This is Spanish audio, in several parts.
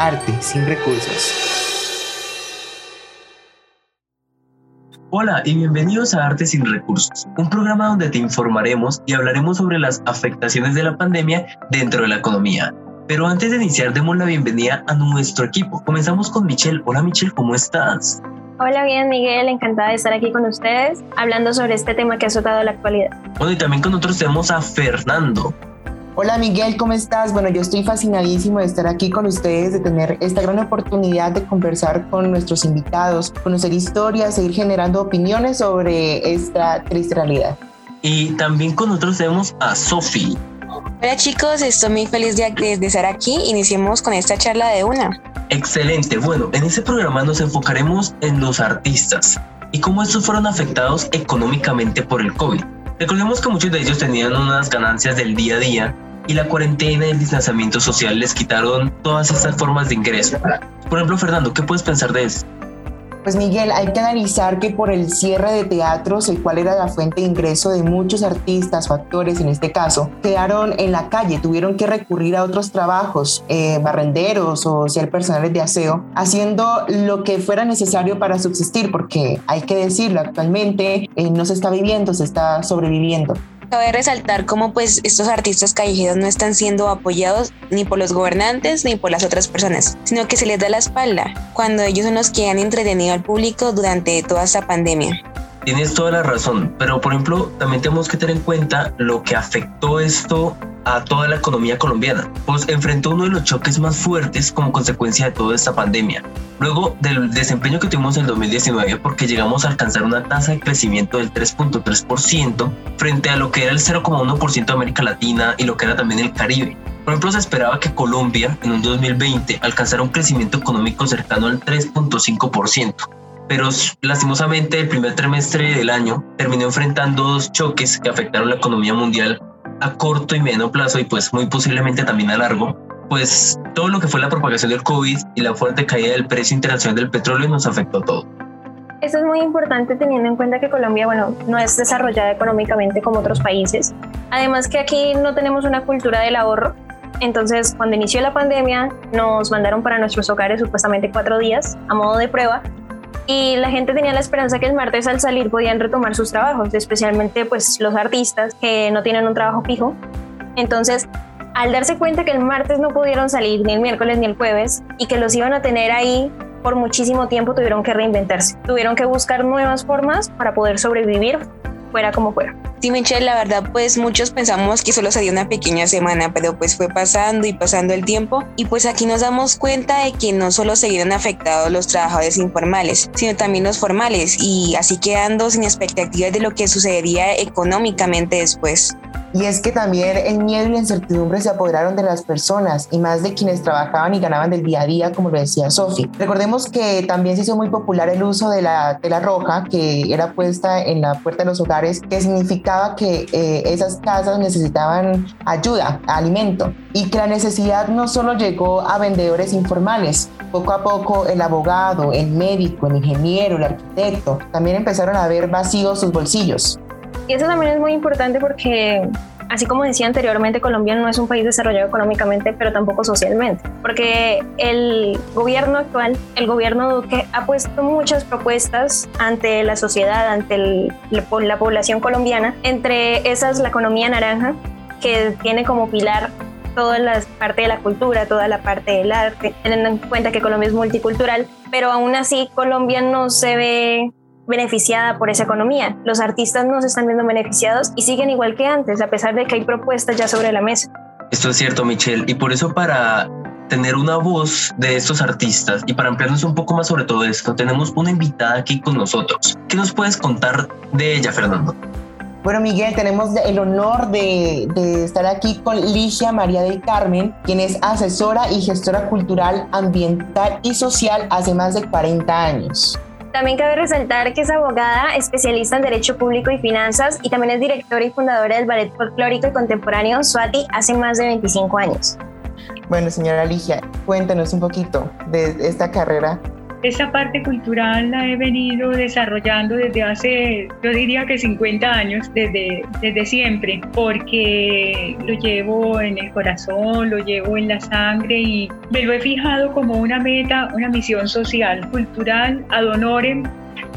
Arte sin recursos. Hola y bienvenidos a Arte sin Recursos, un programa donde te informaremos y hablaremos sobre las afectaciones de la pandemia dentro de la economía. Pero antes de iniciar, demos la bienvenida a nuestro equipo. Comenzamos con Michelle. Hola Michelle, ¿cómo estás? Hola, bien Miguel, encantada de estar aquí con ustedes hablando sobre este tema que ha azotado la actualidad. Bueno, y también con nosotros tenemos a Fernando. Hola Miguel, ¿cómo estás? Bueno, yo estoy fascinadísimo de estar aquí con ustedes, de tener esta gran oportunidad de conversar con nuestros invitados, conocer historias, seguir generando opiniones sobre esta triste realidad. Y también con nosotros tenemos a Sofi. Hola chicos, estoy muy feliz de, de estar aquí. Iniciemos con esta charla de una. Excelente. Bueno, en este programa nos enfocaremos en los artistas y cómo estos fueron afectados económicamente por el COVID. Recordemos que muchos de ellos tenían unas ganancias del día a día y la cuarentena y el distanciamiento social les quitaron todas estas formas de ingreso. Por ejemplo, Fernando, ¿qué puedes pensar de eso? Pues Miguel, hay que analizar que por el cierre de teatros, el cual era la fuente de ingreso de muchos artistas o actores en este caso, quedaron en la calle, tuvieron que recurrir a otros trabajos, eh, barrenderos o ser personales de aseo, haciendo lo que fuera necesario para subsistir, porque hay que decirlo, actualmente eh, no se está viviendo, se está sobreviviendo. Cabe resaltar cómo pues estos artistas callejeros no están siendo apoyados ni por los gobernantes ni por las otras personas, sino que se les da la espalda cuando ellos son los que han entretenido al público durante toda esta pandemia. Tienes toda la razón, pero por ejemplo también tenemos que tener en cuenta lo que afectó esto a toda la economía colombiana, pues enfrentó uno de los choques más fuertes como consecuencia de toda esta pandemia. Luego del desempeño que tuvimos en 2019, porque llegamos a alcanzar una tasa de crecimiento del 3.3% frente a lo que era el 0.1% de América Latina y lo que era también el Caribe. Por ejemplo, se esperaba que Colombia en un 2020 alcanzara un crecimiento económico cercano al 3.5% pero lastimosamente el primer trimestre del año terminó enfrentando dos choques que afectaron la economía mundial a corto y mediano plazo y pues muy posiblemente también a largo, pues todo lo que fue la propagación del COVID y la fuerte caída del precio internacional del petróleo nos afectó a todo. Esto es muy importante teniendo en cuenta que Colombia, bueno, no es desarrollada económicamente como otros países. Además que aquí no tenemos una cultura del ahorro. Entonces, cuando inició la pandemia, nos mandaron para nuestros hogares supuestamente cuatro días a modo de prueba y la gente tenía la esperanza que el martes al salir podían retomar sus trabajos, especialmente pues los artistas que no tienen un trabajo fijo. Entonces, al darse cuenta que el martes no pudieron salir ni el miércoles ni el jueves y que los iban a tener ahí por muchísimo tiempo, tuvieron que reinventarse, tuvieron que buscar nuevas formas para poder sobrevivir fuera como fuera. Sí, Michelle, la verdad, pues muchos pensamos que solo sería una pequeña semana, pero pues fue pasando y pasando el tiempo. Y pues aquí nos damos cuenta de que no solo se vieron afectados los trabajadores informales, sino también los formales, y así quedando sin expectativas de lo que sucedería económicamente después. Y es que también el miedo y la incertidumbre se apoderaron de las personas y más de quienes trabajaban y ganaban del día a día, como lo decía Sofi. Recordemos que también se hizo muy popular el uso de la tela roja que era puesta en la puerta de los hogares, que que eh, esas casas necesitaban ayuda, alimento, y que la necesidad no solo llegó a vendedores informales, poco a poco el abogado, el médico, el ingeniero, el arquitecto, también empezaron a ver vacíos sus bolsillos. Y eso también es muy importante porque, así como decía anteriormente, Colombia no es un país desarrollado económicamente, pero tampoco socialmente, porque el gobierno actual, el gobierno Duque, ha puesto muchas propuestas ante la sociedad, ante la población colombiana, entre esas la economía naranja, que tiene como pilar toda la parte de la cultura, toda la parte del arte, teniendo en cuenta que Colombia es multicultural, pero aún así Colombia no se ve beneficiada por esa economía. Los artistas no se están viendo beneficiados y siguen igual que antes, a pesar de que hay propuestas ya sobre la mesa. Esto es cierto, Michelle, y por eso para tener una voz de estos artistas y para ampliarnos un poco más sobre todo esto, tenemos una invitada aquí con nosotros. ¿Qué nos puedes contar de ella, Fernando? Bueno, Miguel, tenemos el honor de, de, estar aquí con Ligia María del Carmen, quien es asesora y gestora cultural, ambiental y social hace más de 40 años. También cabe resaltar que es abogada, especialista en Derecho Público y Finanzas y también es directora y fundadora del Ballet Folclórico y Contemporáneo Swati hace más de 25 años. Bueno, señora Ligia, cuéntanos un poquito de esta carrera esta parte cultural la he venido desarrollando desde hace, yo diría que 50 años, desde, desde siempre, porque lo llevo en el corazón, lo llevo en la sangre y me lo he fijado como una meta, una misión social, cultural, ad honorem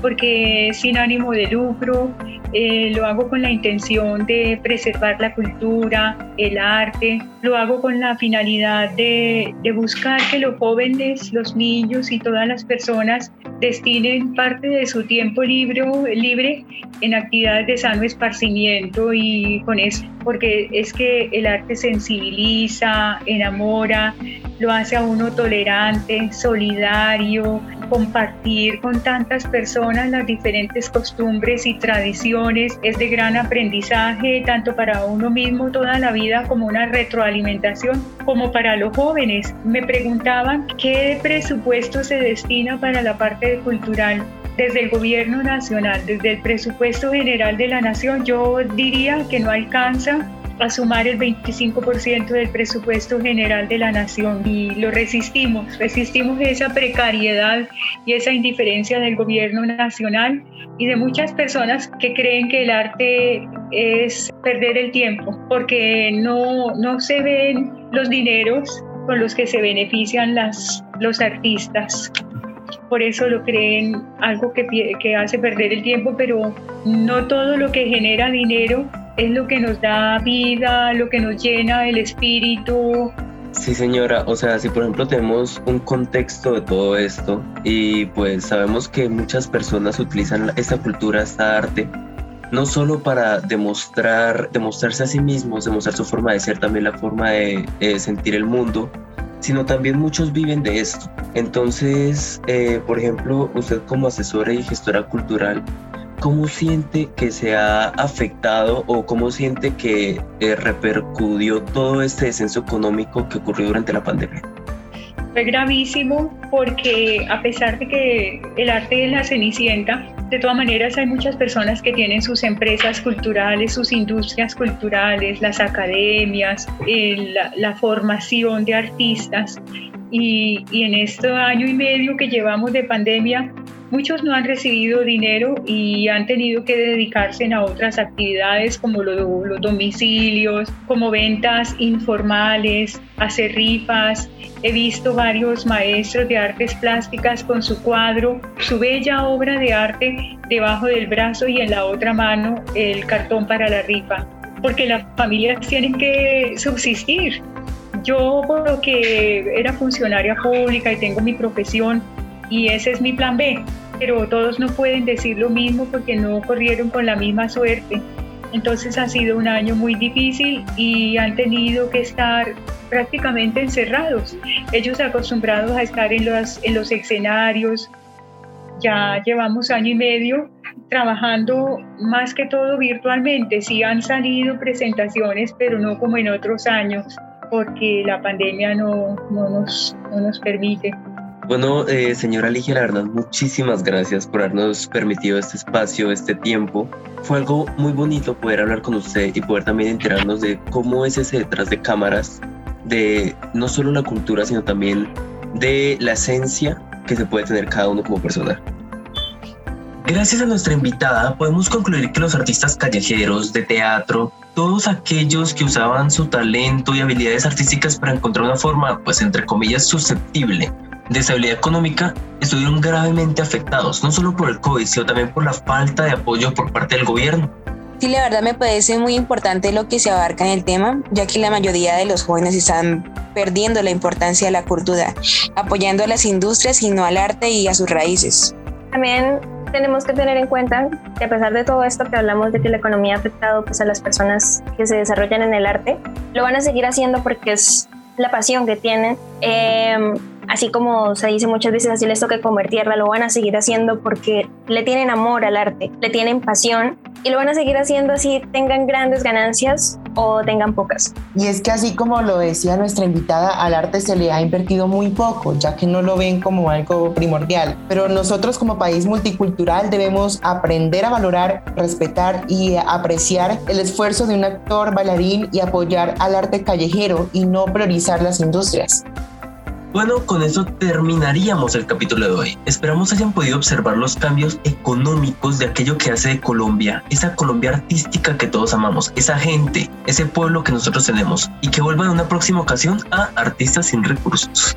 porque sin ánimo de lucro, eh, lo hago con la intención de preservar la cultura, el arte, lo hago con la finalidad de, de buscar que los jóvenes, los niños y todas las personas destinen parte de su tiempo libre, libre en actividades de sano esparcimiento y con eso, porque es que el arte sensibiliza, enamora, lo hace a uno tolerante, solidario, compartir con tantas personas las diferentes costumbres y tradiciones es de gran aprendizaje tanto para uno mismo toda la vida como una retroalimentación como para los jóvenes. Me preguntaban qué presupuesto se destina para la parte cultural desde el gobierno nacional, desde el presupuesto general de la nación, yo diría que no alcanza a sumar el 25% del presupuesto general de la nación. Y lo resistimos, resistimos esa precariedad y esa indiferencia del gobierno nacional y de muchas personas que creen que el arte es perder el tiempo porque no, no se ven los dineros con los que se benefician las, los artistas. Por eso lo creen algo que, que, hace perder el tiempo, pero no todo lo que genera dinero es lo que nos da vida, lo que nos llena el espíritu. Sí, señora, o sea, si por ejemplo tenemos un contexto de todo esto y pues sabemos que muchas personas utilizan esta cultura, esta arte, no solo para demostrar, demostrarse a sí mismos, demostrar su forma de ser, también la forma de sentir el mundo, sino también muchos viven de esto. Entonces, eh, por ejemplo, usted como asesora y gestora cultural, ¿cómo siente que se ha afectado o cómo siente que eh, repercutió todo este descenso económico que ocurrió durante la pandemia? Fue gravísimo porque a pesar de que el arte de la Cenicienta, de todas maneras hay muchas personas que tienen sus empresas culturales, sus industrias culturales, las academias, la, la, formación de artistas. Y, y en este año y medio que llevamos de pandemia, Muchos no han recibido dinero y han tenido que dedicarse a otras actividades como los, domicilios, como ventas informales, hacer rifas. He visto varios maestros de artes plásticas con su cuadro, su bella obra de arte debajo del brazo y en la otra mano el cartón para la rifa, porque las familias tienen que subsistir. Yo, por lo que era funcionaria pública y tengo mi profesión, y ese es mi plan B, pero todos no pueden decir lo mismo porque no corrieron con la misma suerte. Entonces ha sido un año muy difícil y han tenido que estar prácticamente encerrados. Ellos acostumbrados a estar en los, en los escenarios. Ya llevamos año y medio trabajando más que todo virtualmente. Sí han salido presentaciones, pero no como en otros años, porque la pandemia no, no, nos, no nos permite. Bueno, eh, señora Ligia, la verdad, muchísimas gracias por habernos permitido este espacio, este tiempo. Fue algo muy bonito poder hablar con usted y poder también enterarnos de cómo es ese detrás de cámaras, de no solo la cultura, sino también de la esencia que se puede tener cada uno como persona. Gracias a nuestra invitada, podemos concluir que los artistas callejeros de teatro, todos aquellos que usaban su talento y habilidades artísticas para encontrar una forma, pues entre comillas, susceptible de estabilidad económica estuvieron gravemente afectados, no solo por el COVID, sino también por la falta de apoyo por parte del gobierno. Sí, la verdad me parece muy importante lo que se abarca en el tema, ya que la mayoría de los jóvenes están perdiendo la importancia de la cultura, apoyando a las industrias y no al arte y a sus raíces. También tenemos que tener en cuenta que a pesar de todo esto que hablamos de que la economía ha afectado pues, a las personas que se desarrollan en el arte, lo van a seguir haciendo porque es la pasión que tienen. Eh, así como se dice muchas veces, así les toca comer tierra, lo van a seguir haciendo porque le tienen amor al arte, le tienen pasión y lo van a seguir haciendo así tengan grandes ganancias o tengan pocas. Y es que así como lo decía nuestra invitada, al arte se le ha invertido muy poco, ya que no lo ven como algo primordial. Pero nosotros como país multicultural debemos aprender a valorar, respetar y apreciar el esfuerzo de un actor, bailarín y apoyar al arte callejero y no priorizar las industrias. Bueno, con eso terminaríamos el capítulo de hoy. Esperamos hayan podido observar los cambios económicos de aquello que hace de Colombia, esa Colombia artística que todos amamos, esa gente, ese pueblo que nosotros tenemos y que vuelva en una próxima ocasión a Artistas sin Recursos.